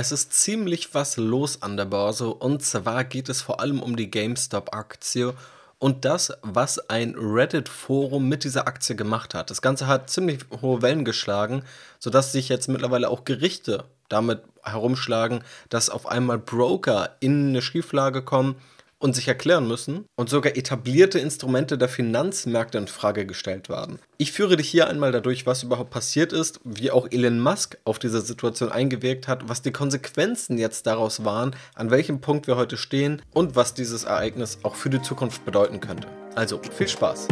Es ist ziemlich was los an der Börse und zwar geht es vor allem um die GameStop-Aktie und das, was ein Reddit-Forum mit dieser Aktie gemacht hat. Das Ganze hat ziemlich hohe Wellen geschlagen, sodass sich jetzt mittlerweile auch Gerichte damit herumschlagen, dass auf einmal Broker in eine Schieflage kommen und sich erklären müssen und sogar etablierte Instrumente der Finanzmärkte in Frage gestellt werden. Ich führe dich hier einmal dadurch, was überhaupt passiert ist, wie auch Elon Musk auf diese Situation eingewirkt hat, was die Konsequenzen jetzt daraus waren, an welchem Punkt wir heute stehen und was dieses Ereignis auch für die Zukunft bedeuten könnte. Also viel Spaß!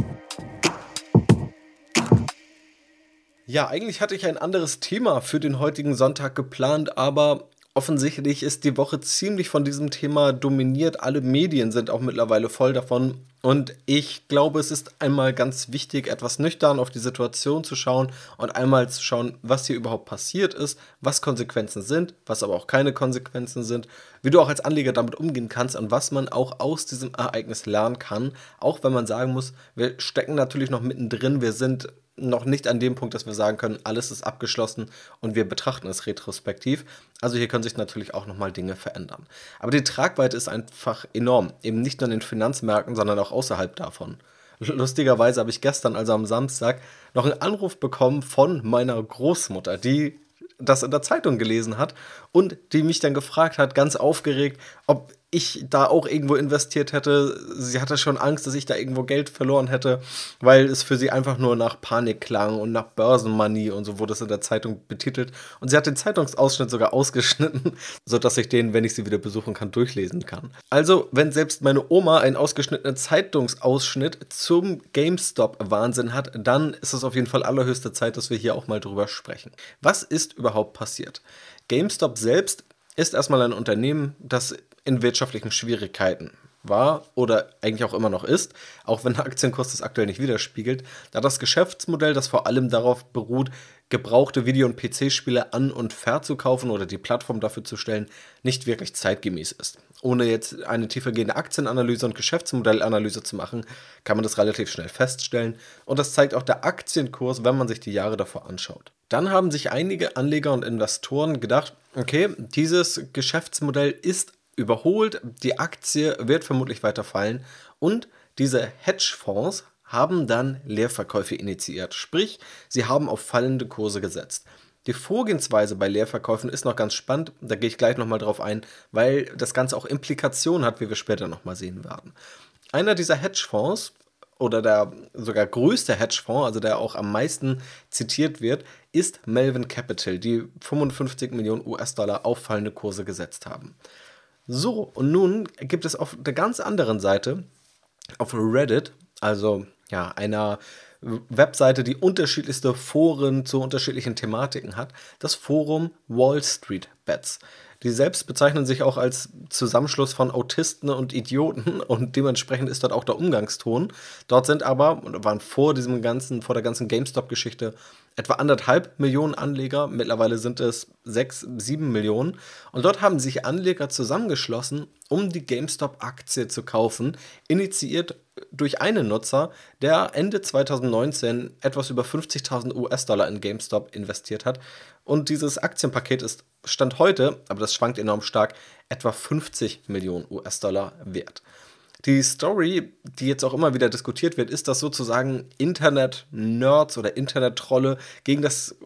Ja, eigentlich hatte ich ein anderes Thema für den heutigen Sonntag geplant, aber offensichtlich ist die Woche ziemlich von diesem Thema dominiert. Alle Medien sind auch mittlerweile voll davon. Und ich glaube, es ist einmal ganz wichtig, etwas nüchtern auf die Situation zu schauen und einmal zu schauen, was hier überhaupt passiert ist, was Konsequenzen sind, was aber auch keine Konsequenzen sind, wie du auch als Anleger damit umgehen kannst und was man auch aus diesem Ereignis lernen kann. Auch wenn man sagen muss, wir stecken natürlich noch mittendrin, wir sind noch nicht an dem Punkt, dass wir sagen können, alles ist abgeschlossen und wir betrachten es retrospektiv. Also hier können sich natürlich auch nochmal Dinge verändern. Aber die Tragweite ist einfach enorm. Eben nicht nur in den Finanzmärkten, sondern auch außerhalb davon. Lustigerweise habe ich gestern, also am Samstag, noch einen Anruf bekommen von meiner Großmutter, die das in der Zeitung gelesen hat und die mich dann gefragt hat, ganz aufgeregt, ob ich da auch irgendwo investiert hätte. Sie hatte schon Angst, dass ich da irgendwo Geld verloren hätte, weil es für sie einfach nur nach Panik klang und nach Börsenmoney und so wurde es in der Zeitung betitelt. Und sie hat den Zeitungsausschnitt sogar ausgeschnitten, sodass ich den, wenn ich sie wieder besuchen kann, durchlesen kann. Also, wenn selbst meine Oma einen ausgeschnittenen Zeitungsausschnitt zum GameStop-Wahnsinn hat, dann ist es auf jeden Fall allerhöchste Zeit, dass wir hier auch mal drüber sprechen. Was ist überhaupt passiert? GameStop selbst ist erstmal ein Unternehmen, das in wirtschaftlichen Schwierigkeiten war oder eigentlich auch immer noch ist, auch wenn der Aktienkurs das aktuell nicht widerspiegelt, da das Geschäftsmodell, das vor allem darauf beruht, gebrauchte Video- und PC-Spiele an und verzukaufen oder die Plattform dafür zu stellen, nicht wirklich zeitgemäß ist. Ohne jetzt eine tiefergehende Aktienanalyse und Geschäftsmodellanalyse zu machen, kann man das relativ schnell feststellen und das zeigt auch der Aktienkurs, wenn man sich die Jahre davor anschaut. Dann haben sich einige Anleger und Investoren gedacht, okay, dieses Geschäftsmodell ist überholt, die Aktie wird vermutlich weiter fallen und diese Hedgefonds haben dann Leerverkäufe initiiert. Sprich, sie haben auf fallende Kurse gesetzt. Die Vorgehensweise bei Leerverkäufen ist noch ganz spannend, da gehe ich gleich nochmal drauf ein, weil das Ganze auch Implikationen hat, wie wir später nochmal sehen werden. Einer dieser Hedgefonds oder der sogar größte Hedgefonds, also der auch am meisten zitiert wird, ist Melvin Capital, die 55 Millionen US-Dollar auffallende Kurse gesetzt haben. So, und nun gibt es auf der ganz anderen Seite, auf Reddit, also ja, einer Webseite, die unterschiedlichste Foren zu unterschiedlichen Thematiken hat, das Forum Wall Street Bets. Die selbst bezeichnen sich auch als Zusammenschluss von Autisten und Idioten und dementsprechend ist dort auch der Umgangston. Dort sind aber, und waren vor diesem ganzen, vor der ganzen GameStop-Geschichte etwa anderthalb Millionen Anleger. Mittlerweile sind es sechs, sieben Millionen. Und dort haben sich Anleger zusammengeschlossen, um die GameStop-Aktie zu kaufen, initiiert durch einen Nutzer, der Ende 2019 etwas über 50.000 US-Dollar in GameStop investiert hat. Und dieses Aktienpaket ist Stand heute, aber das schwankt enorm stark, etwa 50 Millionen US-Dollar wert. Die Story, die jetzt auch immer wieder diskutiert wird, ist, dass sozusagen Internet-Nerds oder Internet-Trolle gegen das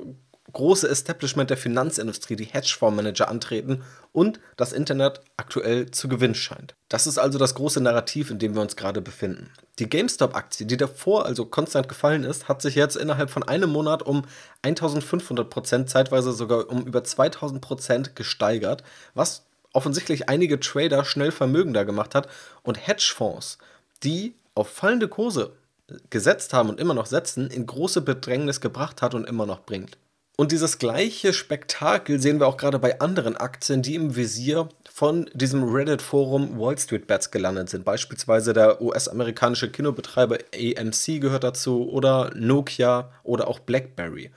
große Establishment der Finanzindustrie, die Hedgefondsmanager, antreten und das Internet aktuell zu gewinnen scheint. Das ist also das große Narrativ, in dem wir uns gerade befinden. Die GameStop-Aktie, die davor also konstant gefallen ist, hat sich jetzt innerhalb von einem Monat um 1500 Prozent, zeitweise sogar um über 2000 Prozent gesteigert, was offensichtlich einige Trader schnell vermögender gemacht hat und Hedgefonds, die auf fallende Kurse gesetzt haben und immer noch setzen, in große Bedrängnis gebracht hat und immer noch bringt. Und dieses gleiche Spektakel sehen wir auch gerade bei anderen Aktien, die im Visier von diesem Reddit-Forum Wall Street Bets gelandet sind. Beispielsweise der US-amerikanische Kinobetreiber AMC gehört dazu oder Nokia oder auch BlackBerry.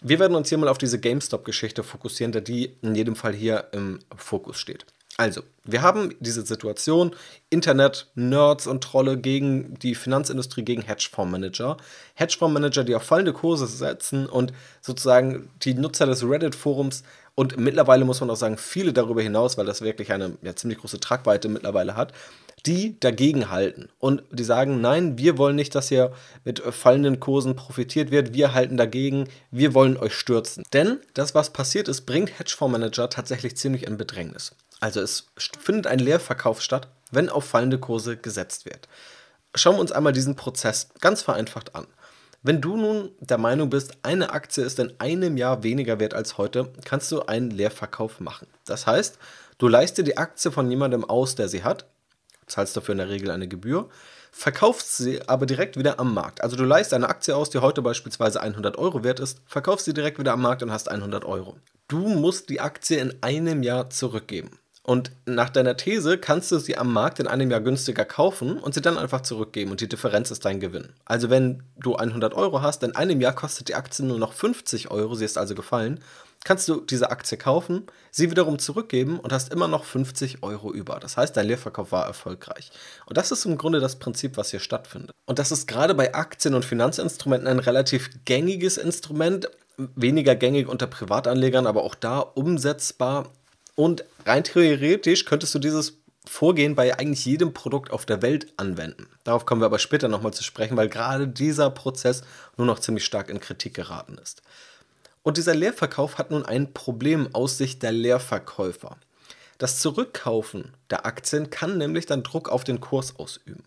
Wir werden uns hier mal auf diese GameStop-Geschichte fokussieren, da die in jedem Fall hier im Fokus steht. Also, wir haben diese Situation, Internet-Nerds und Trolle gegen die Finanzindustrie, gegen Hedgefondsmanager. Hedgefondsmanager, die auf fallende Kurse setzen und sozusagen die Nutzer des Reddit-Forums und mittlerweile muss man auch sagen, viele darüber hinaus, weil das wirklich eine ja, ziemlich große Tragweite mittlerweile hat, die dagegen halten und die sagen, nein, wir wollen nicht, dass hier mit fallenden Kursen profitiert wird, wir halten dagegen, wir wollen euch stürzen. Denn das, was passiert ist, bringt Hedgefondsmanager tatsächlich ziemlich in Bedrängnis. Also es findet ein Leerverkauf statt, wenn auf fallende Kurse gesetzt wird. Schauen wir uns einmal diesen Prozess ganz vereinfacht an. Wenn du nun der Meinung bist, eine Aktie ist in einem Jahr weniger wert als heute, kannst du einen Leerverkauf machen. Das heißt, du leistest dir die Aktie von jemandem aus, der sie hat, zahlst dafür in der Regel eine Gebühr, verkaufst sie aber direkt wieder am Markt. Also du leistest eine Aktie aus, die heute beispielsweise 100 Euro wert ist, verkaufst sie direkt wieder am Markt und hast 100 Euro. Du musst die Aktie in einem Jahr zurückgeben. Und nach deiner These kannst du sie am Markt in einem Jahr günstiger kaufen und sie dann einfach zurückgeben und die Differenz ist dein Gewinn. Also wenn du 100 Euro hast, in einem Jahr kostet die Aktie nur noch 50 Euro, sie ist also gefallen, kannst du diese Aktie kaufen, sie wiederum zurückgeben und hast immer noch 50 Euro über. Das heißt, dein Leerverkauf war erfolgreich. Und das ist im Grunde das Prinzip, was hier stattfindet. Und das ist gerade bei Aktien und Finanzinstrumenten ein relativ gängiges Instrument, weniger gängig unter Privatanlegern, aber auch da umsetzbar und rein theoretisch könntest du dieses Vorgehen bei eigentlich jedem Produkt auf der Welt anwenden. Darauf kommen wir aber später nochmal zu sprechen, weil gerade dieser Prozess nur noch ziemlich stark in Kritik geraten ist. Und dieser Leerverkauf hat nun ein Problem aus Sicht der Leerverkäufer. Das Zurückkaufen der Aktien kann nämlich dann Druck auf den Kurs ausüben.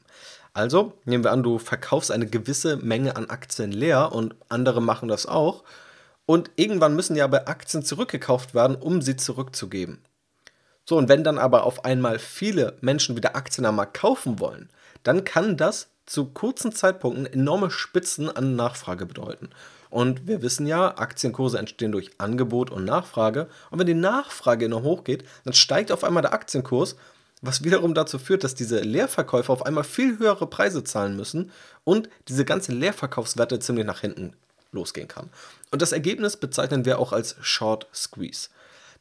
Also nehmen wir an, du verkaufst eine gewisse Menge an Aktien leer und andere machen das auch und irgendwann müssen ja aber Aktien zurückgekauft werden, um sie zurückzugeben. So, und wenn dann aber auf einmal viele Menschen wieder Aktien am Markt kaufen wollen, dann kann das zu kurzen Zeitpunkten enorme Spitzen an Nachfrage bedeuten. Und wir wissen ja, Aktienkurse entstehen durch Angebot und Nachfrage. Und wenn die Nachfrage enorm hoch geht, dann steigt auf einmal der Aktienkurs, was wiederum dazu führt, dass diese Leerverkäufer auf einmal viel höhere Preise zahlen müssen und diese ganze Leerverkaufswerte ziemlich nach hinten losgehen kann. Und das Ergebnis bezeichnen wir auch als Short Squeeze.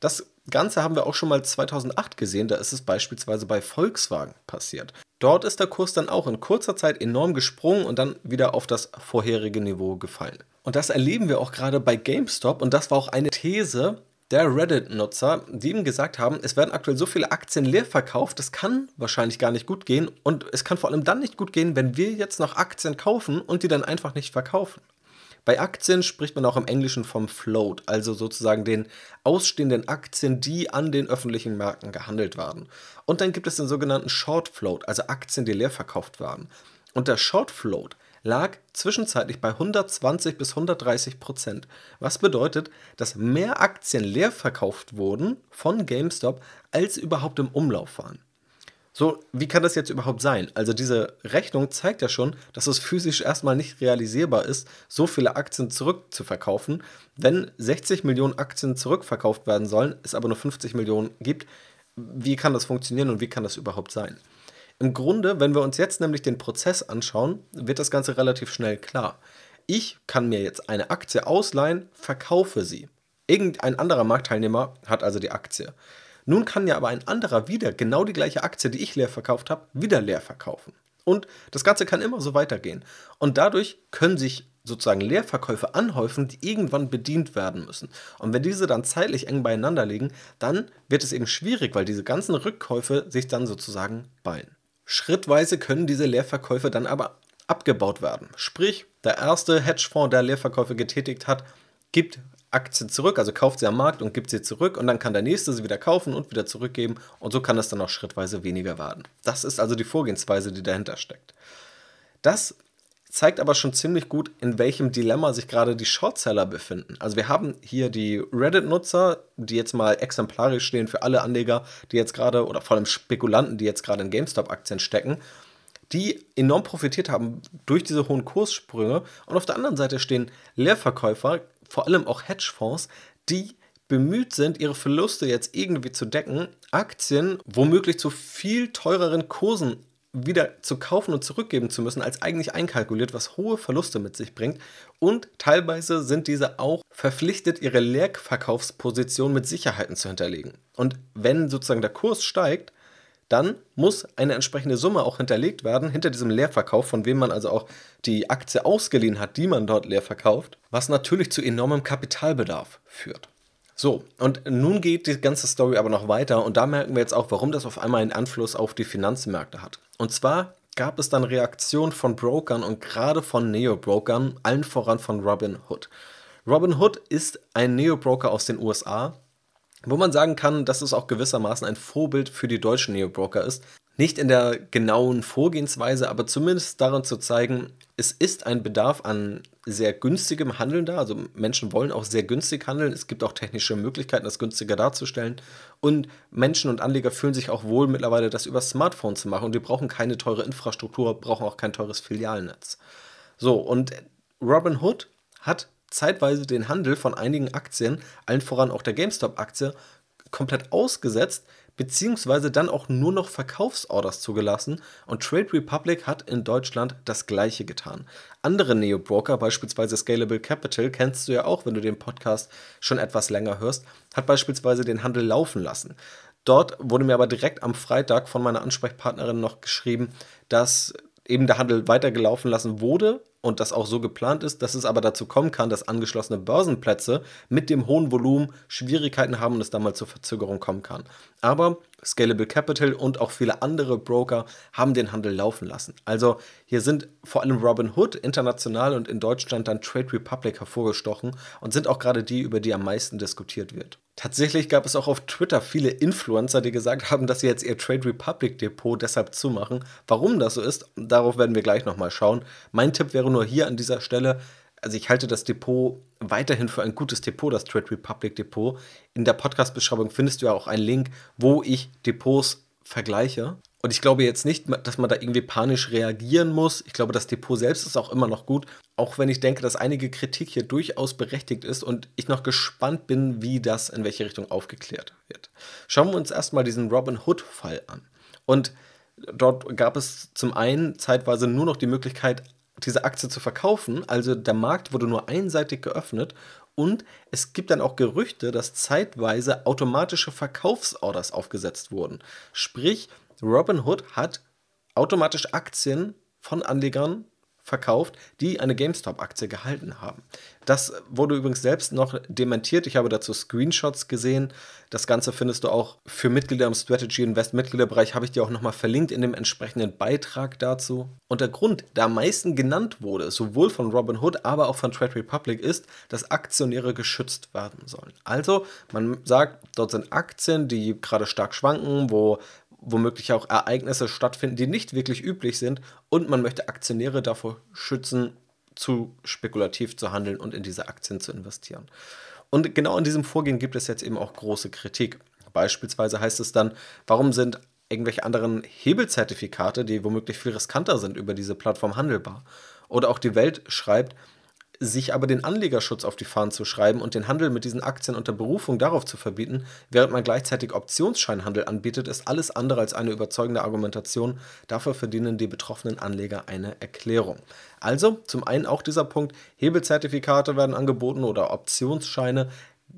Das Ganze haben wir auch schon mal 2008 gesehen, da ist es beispielsweise bei Volkswagen passiert. Dort ist der Kurs dann auch in kurzer Zeit enorm gesprungen und dann wieder auf das vorherige Niveau gefallen. Und das erleben wir auch gerade bei GameStop und das war auch eine These der Reddit-Nutzer, die ihm gesagt haben, es werden aktuell so viele Aktien leer verkauft, das kann wahrscheinlich gar nicht gut gehen und es kann vor allem dann nicht gut gehen, wenn wir jetzt noch Aktien kaufen und die dann einfach nicht verkaufen. Bei Aktien spricht man auch im Englischen vom Float, also sozusagen den ausstehenden Aktien, die an den öffentlichen Märkten gehandelt werden. Und dann gibt es den sogenannten Short Float, also Aktien, die leer verkauft werden. Und der Short Float lag zwischenzeitlich bei 120 bis 130 Prozent, was bedeutet, dass mehr Aktien leer verkauft wurden von GameStop, als überhaupt im Umlauf waren. So, wie kann das jetzt überhaupt sein? Also diese Rechnung zeigt ja schon, dass es physisch erstmal nicht realisierbar ist, so viele Aktien zurückzuverkaufen. Wenn 60 Millionen Aktien zurückverkauft werden sollen, es aber nur 50 Millionen gibt, wie kann das funktionieren und wie kann das überhaupt sein? Im Grunde, wenn wir uns jetzt nämlich den Prozess anschauen, wird das Ganze relativ schnell klar. Ich kann mir jetzt eine Aktie ausleihen, verkaufe sie. Irgendein anderer Marktteilnehmer hat also die Aktie. Nun kann ja aber ein anderer wieder genau die gleiche Aktie, die ich leer verkauft habe, wieder leer verkaufen. Und das Ganze kann immer so weitergehen. Und dadurch können sich sozusagen Leerverkäufe anhäufen, die irgendwann bedient werden müssen. Und wenn diese dann zeitlich eng beieinander liegen, dann wird es eben schwierig, weil diese ganzen Rückkäufe sich dann sozusagen ballen. Schrittweise können diese Leerverkäufe dann aber abgebaut werden. Sprich, der erste Hedgefonds, der Leerverkäufe getätigt hat, gibt Aktien zurück, also kauft sie am Markt und gibt sie zurück und dann kann der nächste sie wieder kaufen und wieder zurückgeben und so kann es dann auch schrittweise weniger werden. Das ist also die Vorgehensweise, die dahinter steckt. Das zeigt aber schon ziemlich gut, in welchem Dilemma sich gerade die Shortseller befinden. Also wir haben hier die Reddit-Nutzer, die jetzt mal exemplarisch stehen für alle Anleger, die jetzt gerade, oder vor allem Spekulanten, die jetzt gerade in GameStop-Aktien stecken, die enorm profitiert haben durch diese hohen Kurssprünge. Und auf der anderen Seite stehen Leerverkäufer, vor allem auch Hedgefonds, die bemüht sind, ihre Verluste jetzt irgendwie zu decken, Aktien womöglich zu viel teureren Kursen wieder zu kaufen und zurückgeben zu müssen, als eigentlich einkalkuliert, was hohe Verluste mit sich bringt. Und teilweise sind diese auch verpflichtet, ihre Leerverkaufsposition mit Sicherheiten zu hinterlegen. Und wenn sozusagen der Kurs steigt, dann muss eine entsprechende Summe auch hinterlegt werden hinter diesem Leerverkauf, von wem man also auch die Aktie ausgeliehen hat, die man dort leer verkauft, was natürlich zu enormem Kapitalbedarf führt. So, und nun geht die ganze Story aber noch weiter und da merken wir jetzt auch, warum das auf einmal einen Einfluss auf die Finanzmärkte hat. Und zwar gab es dann Reaktionen von Brokern und gerade von Neo-Brokern, allen voran von Robin Hood. Robin Hood ist ein Neo-Broker aus den USA, wo man sagen kann, dass es auch gewissermaßen ein Vorbild für die deutschen Neo-Broker ist, nicht in der genauen Vorgehensweise, aber zumindest daran zu zeigen, es ist ein Bedarf an sehr günstigem Handeln da. Also Menschen wollen auch sehr günstig handeln. Es gibt auch technische Möglichkeiten, das günstiger darzustellen. Und Menschen und Anleger fühlen sich auch wohl mittlerweile, das über Smartphone zu machen. Und die brauchen keine teure Infrastruktur, brauchen auch kein teures Filialnetz. So, und Robinhood hat zeitweise den Handel von einigen Aktien, allen voran auch der GameStop-Aktie, komplett ausgesetzt, beziehungsweise dann auch nur noch Verkaufsorders zugelassen und Trade Republic hat in Deutschland das gleiche getan. Andere Neo-Broker, beispielsweise Scalable Capital, kennst du ja auch, wenn du den Podcast schon etwas länger hörst, hat beispielsweise den Handel laufen lassen. Dort wurde mir aber direkt am Freitag von meiner Ansprechpartnerin noch geschrieben, dass eben der Handel weitergelaufen lassen wurde und das auch so geplant ist, dass es aber dazu kommen kann, dass angeschlossene Börsenplätze mit dem hohen Volumen Schwierigkeiten haben und es dann mal zur Verzögerung kommen kann. Aber Scalable Capital und auch viele andere Broker haben den Handel laufen lassen. Also hier sind vor allem Robinhood international und in Deutschland dann Trade Republic hervorgestochen und sind auch gerade die, über die am meisten diskutiert wird. Tatsächlich gab es auch auf Twitter viele Influencer, die gesagt haben, dass sie jetzt ihr Trade Republic Depot deshalb zumachen. Warum das so ist, darauf werden wir gleich nochmal schauen. Mein Tipp wäre nur hier an dieser Stelle, also ich halte das Depot weiterhin für ein gutes Depot, das Trade Republic Depot. In der Podcast-Beschreibung findest du ja auch einen Link, wo ich Depots vergleiche. Und ich glaube jetzt nicht, dass man da irgendwie panisch reagieren muss. Ich glaube, das Depot selbst ist auch immer noch gut, auch wenn ich denke, dass einige Kritik hier durchaus berechtigt ist und ich noch gespannt bin, wie das in welche Richtung aufgeklärt wird. Schauen wir uns erstmal diesen Robin Hood-Fall an. Und dort gab es zum einen zeitweise nur noch die Möglichkeit, diese Aktie zu verkaufen. Also der Markt wurde nur einseitig geöffnet und es gibt dann auch Gerüchte, dass zeitweise automatische Verkaufsorders aufgesetzt wurden. Sprich, Robinhood hat automatisch Aktien von Anlegern verkauft, die eine GameStop-Aktie gehalten haben. Das wurde übrigens selbst noch dementiert. Ich habe dazu Screenshots gesehen. Das Ganze findest du auch für Mitglieder im Strategy Invest Mitgliederbereich, habe ich dir auch nochmal verlinkt in dem entsprechenden Beitrag dazu. Und der Grund, der am meisten genannt wurde, sowohl von Robinhood, aber auch von Trade Republic, ist, dass Aktionäre geschützt werden sollen. Also, man sagt, dort sind Aktien, die gerade stark schwanken, wo womöglich auch Ereignisse stattfinden, die nicht wirklich üblich sind und man möchte Aktionäre davor schützen, zu spekulativ zu handeln und in diese Aktien zu investieren. Und genau an diesem Vorgehen gibt es jetzt eben auch große Kritik. Beispielsweise heißt es dann, warum sind irgendwelche anderen Hebelzertifikate, die womöglich viel riskanter sind, über diese Plattform handelbar? Oder auch die Welt schreibt, sich aber den Anlegerschutz auf die Fahnen zu schreiben und den Handel mit diesen Aktien unter Berufung darauf zu verbieten, während man gleichzeitig Optionsscheinhandel anbietet, ist alles andere als eine überzeugende Argumentation. Dafür verdienen die betroffenen Anleger eine Erklärung. Also zum einen auch dieser Punkt, Hebelzertifikate werden angeboten oder Optionsscheine.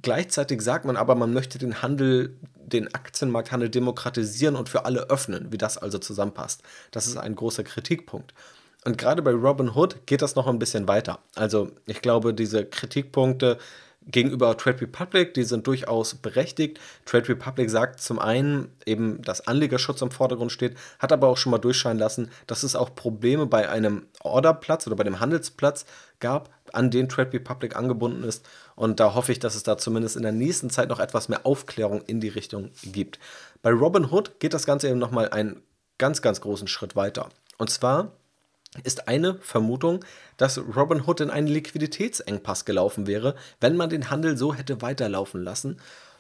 Gleichzeitig sagt man aber, man möchte den Handel, den Aktienmarkthandel demokratisieren und für alle öffnen, wie das also zusammenpasst. Das ist ein großer Kritikpunkt. Und gerade bei Robin Hood geht das noch ein bisschen weiter. Also ich glaube, diese Kritikpunkte gegenüber Trade Republic, die sind durchaus berechtigt. Trade Republic sagt zum einen eben, dass Anlegerschutz im Vordergrund steht, hat aber auch schon mal durchscheinen lassen, dass es auch Probleme bei einem Orderplatz oder bei dem Handelsplatz gab, an den Trade Republic angebunden ist. Und da hoffe ich, dass es da zumindest in der nächsten Zeit noch etwas mehr Aufklärung in die Richtung gibt. Bei Robin Hood geht das Ganze eben nochmal einen ganz, ganz großen Schritt weiter. Und zwar ist eine Vermutung, dass Robinhood in einen Liquiditätsengpass gelaufen wäre, wenn man den Handel so hätte weiterlaufen lassen.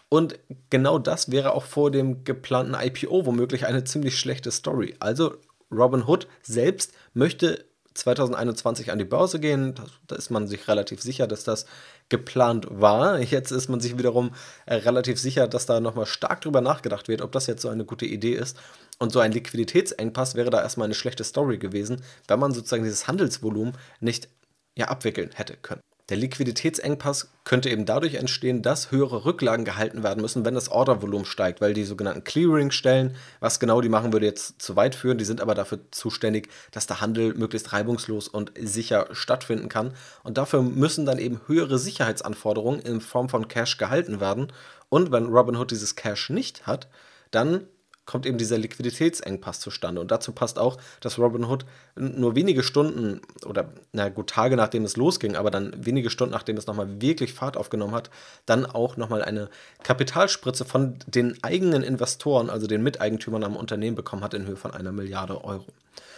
Und genau das wäre auch vor dem geplanten IPO womöglich eine ziemlich schlechte Story. Also Robinhood selbst möchte 2021 an die Börse gehen. Da ist man sich relativ sicher, dass das geplant war. Jetzt ist man sich wiederum äh, relativ sicher, dass da nochmal stark drüber nachgedacht wird, ob das jetzt so eine gute Idee ist. Und so ein Liquiditätsengpass wäre da erstmal eine schlechte Story gewesen, wenn man sozusagen dieses Handelsvolumen nicht ja, abwickeln hätte können. Der Liquiditätsengpass könnte eben dadurch entstehen, dass höhere Rücklagen gehalten werden müssen, wenn das Ordervolumen steigt, weil die sogenannten Clearing-Stellen, was genau die machen, würde jetzt zu weit führen. Die sind aber dafür zuständig, dass der Handel möglichst reibungslos und sicher stattfinden kann. Und dafür müssen dann eben höhere Sicherheitsanforderungen in Form von Cash gehalten werden. Und wenn Robinhood dieses Cash nicht hat, dann kommt eben dieser Liquiditätsengpass zustande. Und dazu passt auch, dass Robinhood nur wenige Stunden oder, na gut, Tage nachdem es losging, aber dann wenige Stunden nachdem es nochmal wirklich Fahrt aufgenommen hat, dann auch nochmal eine Kapitalspritze von den eigenen Investoren, also den Miteigentümern am Unternehmen bekommen hat in Höhe von einer Milliarde Euro.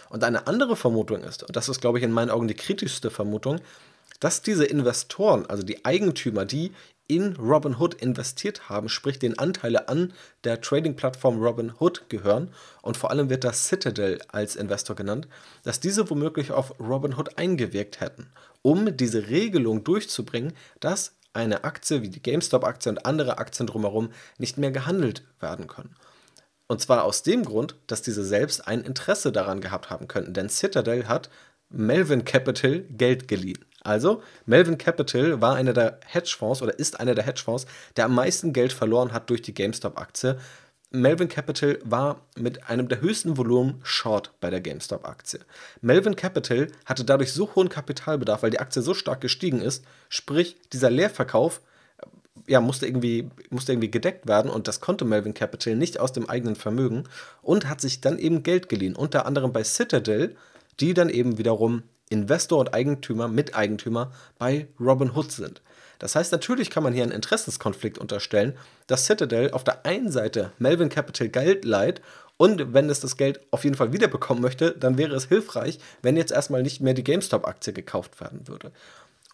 Und eine andere Vermutung ist, und das ist, glaube ich, in meinen Augen die kritischste Vermutung, dass diese Investoren, also die Eigentümer, die in Robinhood investiert haben, sprich den Anteile an der Trading-Plattform Robinhood gehören und vor allem wird das Citadel als Investor genannt, dass diese womöglich auf Robinhood eingewirkt hätten, um diese Regelung durchzubringen, dass eine Aktie wie die GameStop-Aktie und andere Aktien drumherum nicht mehr gehandelt werden können. Und zwar aus dem Grund, dass diese selbst ein Interesse daran gehabt haben könnten, denn Citadel hat Melvin Capital Geld geliehen. Also, Melvin Capital war einer der Hedgefonds oder ist einer der Hedgefonds, der am meisten Geld verloren hat durch die GameStop-Aktie. Melvin Capital war mit einem der höchsten Volumen Short bei der GameStop-Aktie. Melvin Capital hatte dadurch so hohen Kapitalbedarf, weil die Aktie so stark gestiegen ist, sprich dieser Leerverkauf äh, ja, musste irgendwie, musste irgendwie gedeckt werden und das konnte Melvin Capital nicht aus dem eigenen Vermögen und hat sich dann eben Geld geliehen, unter anderem bei Citadel, die dann eben wiederum Investor und Eigentümer, Miteigentümer bei Robinhood sind. Das heißt, natürlich kann man hier einen Interessenskonflikt unterstellen, dass Citadel auf der einen Seite Melvin Capital Geld leiht und wenn es das Geld auf jeden Fall wiederbekommen möchte, dann wäre es hilfreich, wenn jetzt erstmal nicht mehr die GameStop-Aktie gekauft werden würde.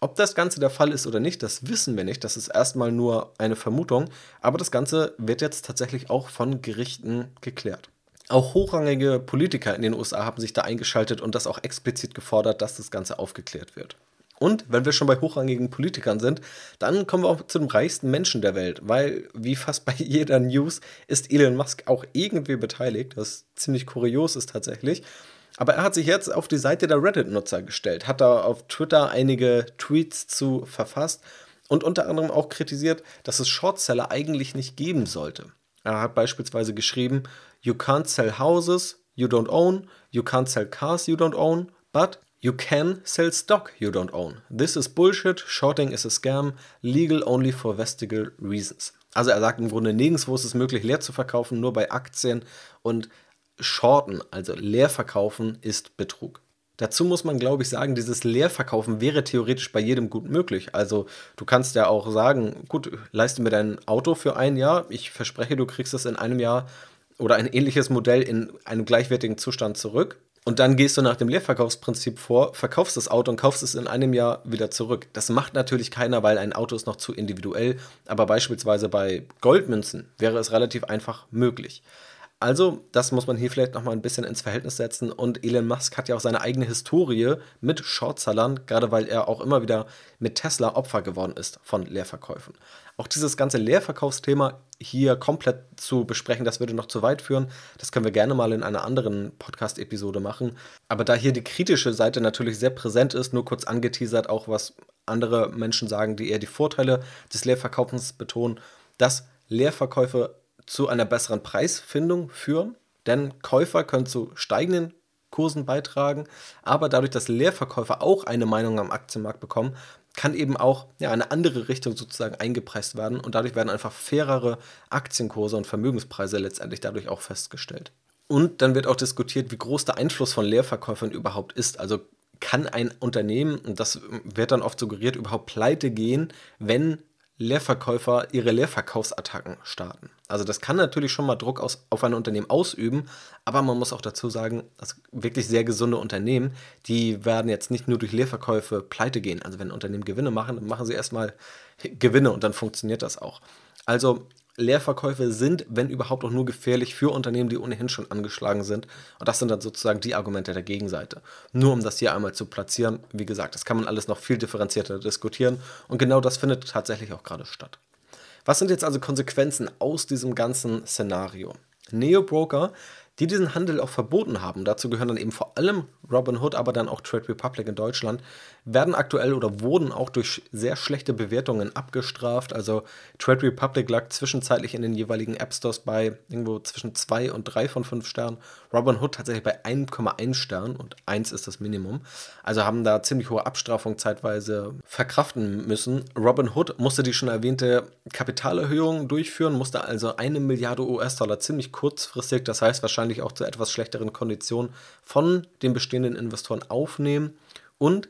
Ob das Ganze der Fall ist oder nicht, das wissen wir nicht. Das ist erstmal nur eine Vermutung. Aber das Ganze wird jetzt tatsächlich auch von Gerichten geklärt. Auch hochrangige Politiker in den USA haben sich da eingeschaltet und das auch explizit gefordert, dass das Ganze aufgeklärt wird. Und wenn wir schon bei hochrangigen Politikern sind, dann kommen wir auch zu dem reichsten Menschen der Welt, weil wie fast bei jeder News ist Elon Musk auch irgendwie beteiligt, was ziemlich kurios ist tatsächlich. Aber er hat sich jetzt auf die Seite der Reddit-Nutzer gestellt, hat da auf Twitter einige Tweets zu verfasst und unter anderem auch kritisiert, dass es Shortseller eigentlich nicht geben sollte. Er hat beispielsweise geschrieben, You can't sell houses you don't own, you can't sell cars you don't own, but you can sell stock you don't own. This is bullshit, shorting is a scam, legal only for vestigial reasons. Also er sagt im Grunde, nirgendwo ist es möglich, leer zu verkaufen, nur bei Aktien und Shorten, also leer verkaufen, ist Betrug. Dazu muss man, glaube ich, sagen, dieses Leerverkaufen wäre theoretisch bei jedem gut möglich. Also du kannst ja auch sagen, gut, leiste mir dein Auto für ein Jahr, ich verspreche, du kriegst es in einem Jahr oder ein ähnliches Modell in einem gleichwertigen Zustand zurück. Und dann gehst du nach dem Leerverkaufsprinzip vor, verkaufst das Auto und kaufst es in einem Jahr wieder zurück. Das macht natürlich keiner, weil ein Auto ist noch zu individuell. Aber beispielsweise bei Goldmünzen wäre es relativ einfach möglich. Also, das muss man hier vielleicht nochmal ein bisschen ins Verhältnis setzen. Und Elon Musk hat ja auch seine eigene Historie mit Shortsellern, gerade weil er auch immer wieder mit Tesla Opfer geworden ist von Leerverkäufen. Auch dieses ganze Leerverkaufsthema hier komplett zu besprechen, das würde noch zu weit führen. Das können wir gerne mal in einer anderen Podcast-Episode machen. Aber da hier die kritische Seite natürlich sehr präsent ist, nur kurz angeteasert, auch was andere Menschen sagen, die eher die Vorteile des Leerverkaufens betonen, dass Leerverkäufe zu einer besseren Preisfindung führen, denn Käufer können zu steigenden Kursen beitragen, aber dadurch, dass Leerverkäufer auch eine Meinung am Aktienmarkt bekommen, kann eben auch ja, eine andere Richtung sozusagen eingepreist werden und dadurch werden einfach fairere Aktienkurse und Vermögenspreise letztendlich dadurch auch festgestellt. Und dann wird auch diskutiert, wie groß der Einfluss von Leerverkäufern überhaupt ist. Also kann ein Unternehmen, und das wird dann oft suggeriert, überhaupt pleite gehen, wenn Leerverkäufer ihre Leerverkaufsattacken starten. Also das kann natürlich schon mal Druck aus, auf ein Unternehmen ausüben, aber man muss auch dazu sagen, dass wirklich sehr gesunde Unternehmen, die werden jetzt nicht nur durch Leerverkäufe pleite gehen. Also wenn Unternehmen Gewinne machen, dann machen sie erstmal Gewinne und dann funktioniert das auch. Also Leerverkäufe sind, wenn überhaupt, auch nur gefährlich für Unternehmen, die ohnehin schon angeschlagen sind. Und das sind dann sozusagen die Argumente der Gegenseite. Nur um das hier einmal zu platzieren, wie gesagt, das kann man alles noch viel differenzierter diskutieren. Und genau das findet tatsächlich auch gerade statt. Was sind jetzt also Konsequenzen aus diesem ganzen Szenario? Neo Broker die diesen Handel auch verboten haben, dazu gehören dann eben vor allem Robinhood, aber dann auch Trade Republic in Deutschland, werden aktuell oder wurden auch durch sehr schlechte Bewertungen abgestraft. Also Trade Republic lag zwischenzeitlich in den jeweiligen App Stores bei irgendwo zwischen 2 und 3 von 5 Sternen. Robinhood tatsächlich bei 1,1 Sternen und 1 ist das Minimum. Also haben da ziemlich hohe Abstrafung zeitweise verkraften müssen. Robinhood musste die schon erwähnte Kapitalerhöhung durchführen, musste also eine Milliarde US-Dollar ziemlich kurzfristig, das heißt wahrscheinlich auch zu etwas schlechteren Konditionen von den bestehenden Investoren aufnehmen. Und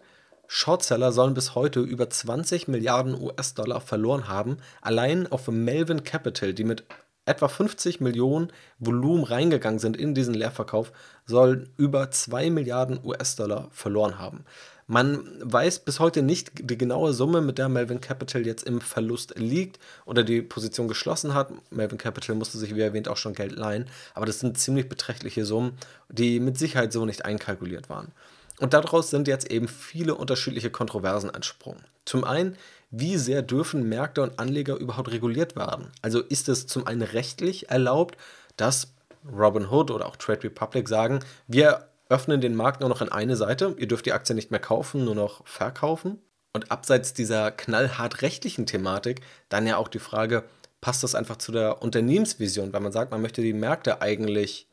Shortseller sollen bis heute über 20 Milliarden US-Dollar verloren haben, allein auf Melvin Capital, die mit etwa 50 Millionen Volumen reingegangen sind in diesen Leerverkauf, sollen über 2 Milliarden US-Dollar verloren haben. Man weiß bis heute nicht die genaue Summe, mit der Melvin Capital jetzt im Verlust liegt oder die Position geschlossen hat. Melvin Capital musste sich, wie erwähnt, auch schon Geld leihen, aber das sind ziemlich beträchtliche Summen, die mit Sicherheit so nicht einkalkuliert waren. Und daraus sind jetzt eben viele unterschiedliche Kontroversen entsprungen. Zum einen, wie sehr dürfen Märkte und Anleger überhaupt reguliert werden? Also ist es zum einen rechtlich erlaubt, dass Robinhood oder auch Trade Republic sagen, wir öffnen den Markt nur noch in eine Seite. Ihr dürft die Aktie nicht mehr kaufen, nur noch verkaufen. Und abseits dieser knallhart rechtlichen Thematik dann ja auch die Frage, passt das einfach zu der Unternehmensvision, weil man sagt, man möchte die Märkte eigentlich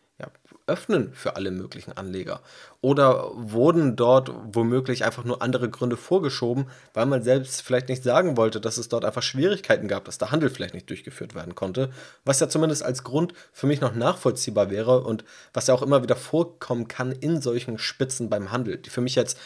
öffnen für alle möglichen Anleger? Oder wurden dort womöglich einfach nur andere Gründe vorgeschoben, weil man selbst vielleicht nicht sagen wollte, dass es dort einfach Schwierigkeiten gab, dass der Handel vielleicht nicht durchgeführt werden konnte? Was ja zumindest als Grund für mich noch nachvollziehbar wäre und was ja auch immer wieder vorkommen kann in solchen Spitzen beim Handel, die für mich jetzt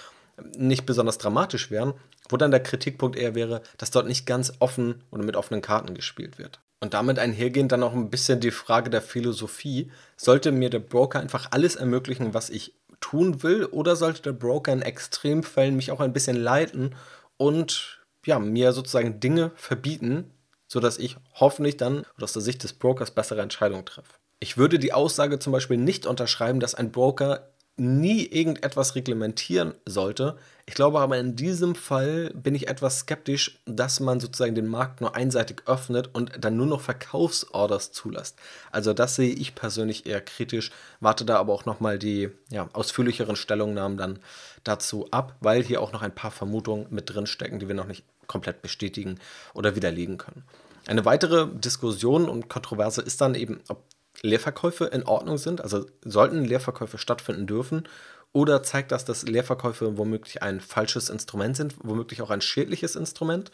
nicht besonders dramatisch wären, wo dann der Kritikpunkt eher wäre, dass dort nicht ganz offen oder mit offenen Karten gespielt wird. Und damit einhergehend dann auch ein bisschen die Frage der Philosophie. Sollte mir der Broker einfach alles ermöglichen, was ich tun will, oder sollte der Broker in Extremfällen mich auch ein bisschen leiten und ja, mir sozusagen Dinge verbieten, sodass ich hoffentlich dann aus der Sicht des Brokers bessere Entscheidungen treffe? Ich würde die Aussage zum Beispiel nicht unterschreiben, dass ein Broker nie irgendetwas reglementieren sollte. Ich glaube aber in diesem Fall bin ich etwas skeptisch, dass man sozusagen den Markt nur einseitig öffnet und dann nur noch Verkaufsorders zulässt. Also das sehe ich persönlich eher kritisch, warte da aber auch nochmal die ja, ausführlicheren Stellungnahmen dann dazu ab, weil hier auch noch ein paar Vermutungen mit drin stecken, die wir noch nicht komplett bestätigen oder widerlegen können. Eine weitere Diskussion und Kontroverse ist dann eben, ob Leerverkäufe in Ordnung sind? Also sollten Leerverkäufe stattfinden dürfen? Oder zeigt das, dass Leerverkäufe womöglich ein falsches Instrument sind, womöglich auch ein schädliches Instrument?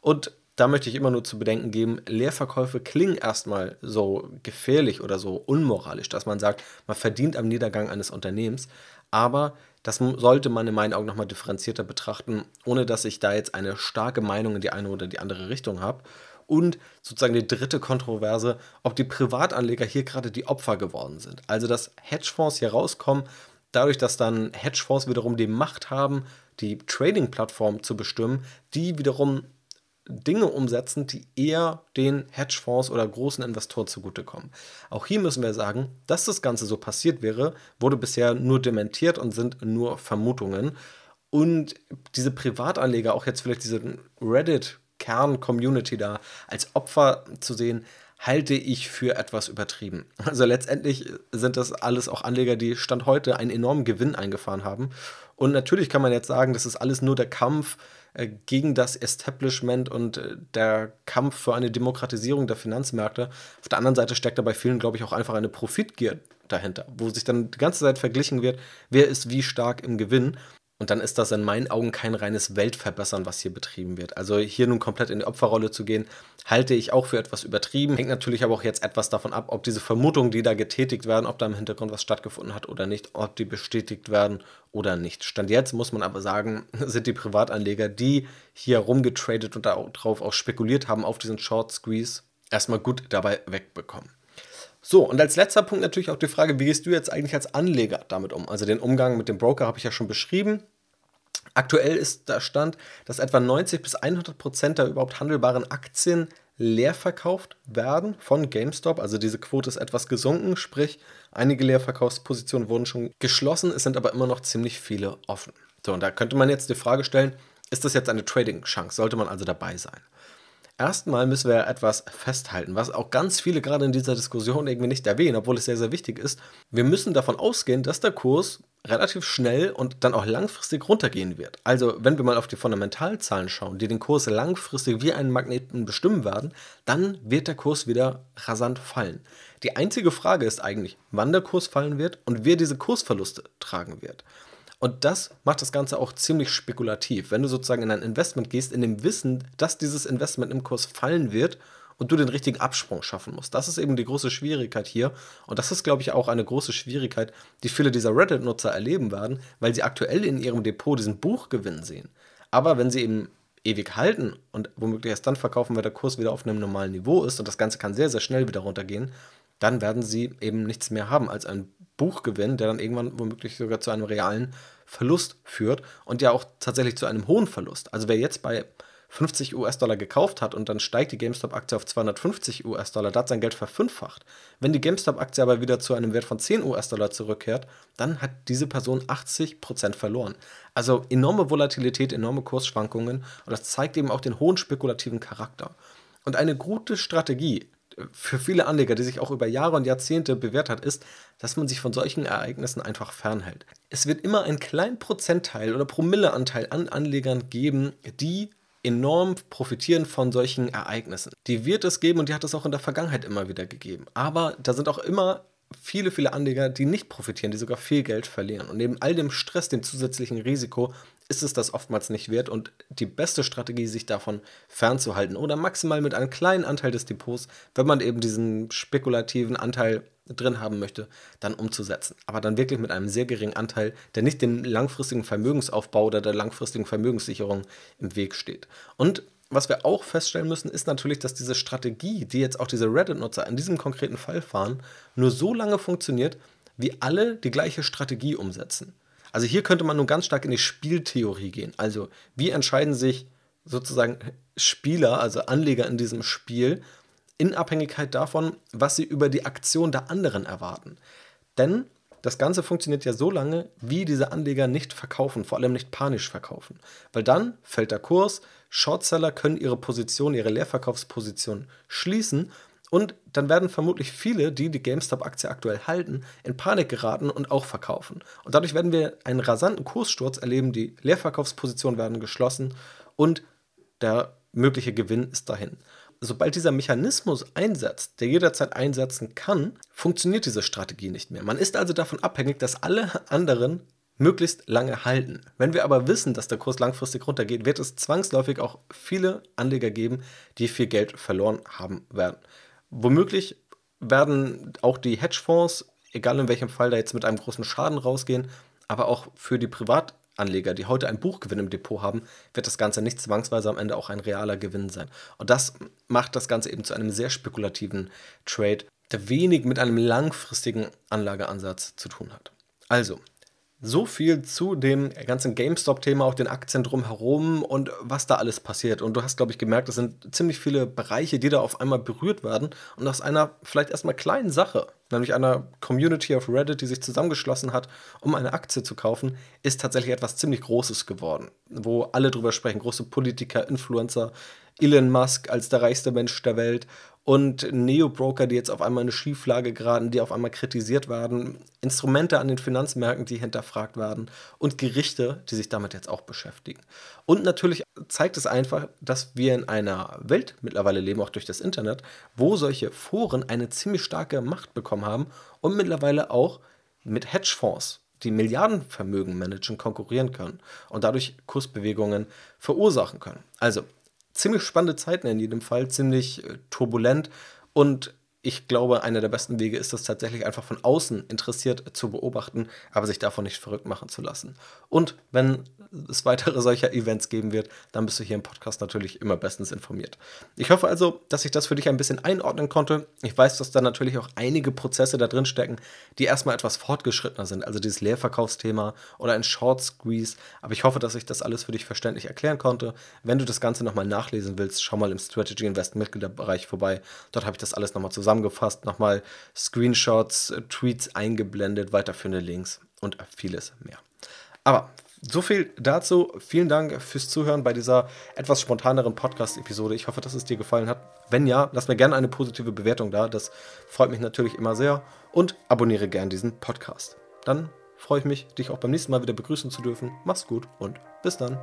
Und da möchte ich immer nur zu bedenken geben, Leerverkäufe klingen erstmal so gefährlich oder so unmoralisch, dass man sagt, man verdient am Niedergang eines Unternehmens. Aber das sollte man in meinen Augen nochmal differenzierter betrachten, ohne dass ich da jetzt eine starke Meinung in die eine oder die andere Richtung habe. Und sozusagen die dritte Kontroverse, ob die Privatanleger hier gerade die Opfer geworden sind. Also dass Hedgefonds hier rauskommen, dadurch, dass dann Hedgefonds wiederum die Macht haben, die Trading-Plattform zu bestimmen, die wiederum Dinge umsetzen, die eher den Hedgefonds oder großen Investoren zugutekommen. Auch hier müssen wir sagen, dass das Ganze so passiert wäre, wurde bisher nur dementiert und sind nur Vermutungen. Und diese Privatanleger, auch jetzt vielleicht diese Reddit Kern-Community da als Opfer zu sehen, halte ich für etwas übertrieben. Also letztendlich sind das alles auch Anleger, die Stand heute einen enormen Gewinn eingefahren haben. Und natürlich kann man jetzt sagen, das ist alles nur der Kampf äh, gegen das Establishment und äh, der Kampf für eine Demokratisierung der Finanzmärkte. Auf der anderen Seite steckt da bei vielen, glaube ich, auch einfach eine Profitgier dahinter, wo sich dann die ganze Zeit verglichen wird, wer ist wie stark im Gewinn. Und dann ist das in meinen Augen kein reines Weltverbessern, was hier betrieben wird. Also hier nun komplett in die Opferrolle zu gehen, halte ich auch für etwas übertrieben. Hängt natürlich aber auch jetzt etwas davon ab, ob diese Vermutungen, die da getätigt werden, ob da im Hintergrund was stattgefunden hat oder nicht, ob die bestätigt werden oder nicht. Stand jetzt muss man aber sagen, sind die Privatanleger, die hier rumgetradet und darauf auch spekuliert haben, auf diesen Short Squeeze, erstmal gut dabei wegbekommen. So, und als letzter Punkt natürlich auch die Frage, wie gehst du jetzt eigentlich als Anleger damit um? Also den Umgang mit dem Broker habe ich ja schon beschrieben. Aktuell ist der Stand, dass etwa 90 bis 100 Prozent der überhaupt handelbaren Aktien leer verkauft werden von GameStop. Also diese Quote ist etwas gesunken, sprich einige Leerverkaufspositionen wurden schon geschlossen, es sind aber immer noch ziemlich viele offen. So, und da könnte man jetzt die Frage stellen, ist das jetzt eine Trading-Chance? Sollte man also dabei sein? Erstmal müssen wir etwas festhalten, was auch ganz viele gerade in dieser Diskussion irgendwie nicht erwähnen, obwohl es sehr, sehr wichtig ist. Wir müssen davon ausgehen, dass der Kurs relativ schnell und dann auch langfristig runtergehen wird. Also wenn wir mal auf die Fundamentalzahlen schauen, die den Kurs langfristig wie einen Magneten bestimmen werden, dann wird der Kurs wieder rasant fallen. Die einzige Frage ist eigentlich, wann der Kurs fallen wird und wer diese Kursverluste tragen wird. Und das macht das Ganze auch ziemlich spekulativ. Wenn du sozusagen in ein Investment gehst, in dem Wissen, dass dieses Investment im Kurs fallen wird und du den richtigen Absprung schaffen musst. Das ist eben die große Schwierigkeit hier. Und das ist, glaube ich, auch eine große Schwierigkeit, die viele dieser Reddit-Nutzer erleben werden, weil sie aktuell in ihrem Depot diesen Buchgewinn sehen. Aber wenn sie eben ewig halten und womöglich erst dann verkaufen, wenn der Kurs wieder auf einem normalen Niveau ist und das Ganze kann sehr, sehr schnell wieder runtergehen, dann werden sie eben nichts mehr haben als einen Buchgewinn, der dann irgendwann womöglich sogar zu einem realen Verlust führt und ja auch tatsächlich zu einem hohen Verlust. Also wer jetzt bei 50 US-Dollar gekauft hat und dann steigt die GameStop-Aktie auf 250 US-Dollar, da hat sein Geld verfünffacht. Wenn die GameStop-Aktie aber wieder zu einem Wert von 10 US-Dollar zurückkehrt, dann hat diese Person 80% verloren. Also enorme Volatilität, enorme Kursschwankungen und das zeigt eben auch den hohen spekulativen Charakter. Und eine gute Strategie für viele Anleger, die sich auch über Jahre und Jahrzehnte bewährt hat, ist, dass man sich von solchen Ereignissen einfach fernhält. Es wird immer einen kleinen Prozentteil oder Promilleanteil an Anlegern geben, die enorm profitieren von solchen Ereignissen. Die wird es geben und die hat es auch in der Vergangenheit immer wieder gegeben. Aber da sind auch immer viele, viele Anleger, die nicht profitieren, die sogar viel Geld verlieren. Und neben all dem Stress, dem zusätzlichen Risiko, ist es das oftmals nicht wert und die beste Strategie, sich davon fernzuhalten oder maximal mit einem kleinen Anteil des Depots, wenn man eben diesen spekulativen Anteil drin haben möchte, dann umzusetzen. Aber dann wirklich mit einem sehr geringen Anteil, der nicht dem langfristigen Vermögensaufbau oder der langfristigen Vermögenssicherung im Weg steht. Und was wir auch feststellen müssen, ist natürlich, dass diese Strategie, die jetzt auch diese Reddit-Nutzer in diesem konkreten Fall fahren, nur so lange funktioniert, wie alle die gleiche Strategie umsetzen. Also hier könnte man nun ganz stark in die Spieltheorie gehen. Also wie entscheiden sich sozusagen Spieler, also Anleger in diesem Spiel, in Abhängigkeit davon, was sie über die Aktion der anderen erwarten. Denn das Ganze funktioniert ja so lange, wie diese Anleger nicht verkaufen, vor allem nicht panisch verkaufen. Weil dann fällt der Kurs, Shortseller können ihre Position, ihre Leerverkaufsposition schließen und dann werden vermutlich viele, die die GameStop-Aktie aktuell halten, in Panik geraten und auch verkaufen. Und dadurch werden wir einen rasanten Kurssturz erleben, die Leerverkaufspositionen werden geschlossen und der mögliche Gewinn ist dahin. Sobald dieser Mechanismus einsetzt, der jederzeit einsetzen kann, funktioniert diese Strategie nicht mehr. Man ist also davon abhängig, dass alle anderen möglichst lange halten. Wenn wir aber wissen, dass der Kurs langfristig runtergeht, wird es zwangsläufig auch viele Anleger geben, die viel Geld verloren haben werden. Womöglich werden auch die Hedgefonds, egal in welchem Fall, da jetzt mit einem großen Schaden rausgehen, aber auch für die Privatanleger, die heute einen Buchgewinn im Depot haben, wird das Ganze nicht zwangsweise am Ende auch ein realer Gewinn sein. Und das macht das Ganze eben zu einem sehr spekulativen Trade, der wenig mit einem langfristigen Anlageansatz zu tun hat. Also, so viel zu dem ganzen GameStop-Thema, auch den Aktien drumherum und was da alles passiert. Und du hast, glaube ich, gemerkt, es sind ziemlich viele Bereiche, die da auf einmal berührt werden und aus einer vielleicht erstmal kleinen Sache, nämlich einer Community auf Reddit, die sich zusammengeschlossen hat, um eine Aktie zu kaufen, ist tatsächlich etwas ziemlich Großes geworden, wo alle drüber sprechen, große Politiker, Influencer, Elon Musk als der reichste Mensch der Welt und Neo-Broker, die jetzt auf einmal eine Schieflage geraten, die auf einmal kritisiert werden, Instrumente an den Finanzmärkten, die hinterfragt werden und Gerichte, die sich damit jetzt auch beschäftigen. Und natürlich zeigt es einfach, dass wir in einer Welt mittlerweile leben, auch durch das Internet, wo solche Foren eine ziemlich starke Macht bekommen haben und mittlerweile auch mit Hedgefonds die Milliardenvermögen managen, konkurrieren können und dadurch Kursbewegungen verursachen können. Also ziemlich spannende Zeiten in jedem Fall, ziemlich äh, turbulent und ich glaube, einer der besten Wege ist es tatsächlich einfach von außen interessiert zu beobachten, aber sich davon nicht verrückt machen zu lassen. Und wenn es weitere solcher Events geben wird, dann bist du hier im Podcast natürlich immer bestens informiert. Ich hoffe also, dass ich das für dich ein bisschen einordnen konnte. Ich weiß, dass da natürlich auch einige Prozesse da drin stecken, die erstmal etwas fortgeschrittener sind, also dieses Leerverkaufsthema oder ein Short Squeeze. Aber ich hoffe, dass ich das alles für dich verständlich erklären konnte. Wenn du das Ganze nochmal nachlesen willst, schau mal im Strategy Invest Mitgliederbereich vorbei. Dort habe ich das alles nochmal zusammengefasst, nochmal Screenshots, Tweets eingeblendet, weiterführende Links und vieles mehr. Aber so viel dazu. Vielen Dank fürs Zuhören bei dieser etwas spontaneren Podcast-Episode. Ich hoffe, dass es dir gefallen hat. Wenn ja, lass mir gerne eine positive Bewertung da. Das freut mich natürlich immer sehr. Und abonniere gerne diesen Podcast. Dann freue ich mich, dich auch beim nächsten Mal wieder begrüßen zu dürfen. Mach's gut und bis dann.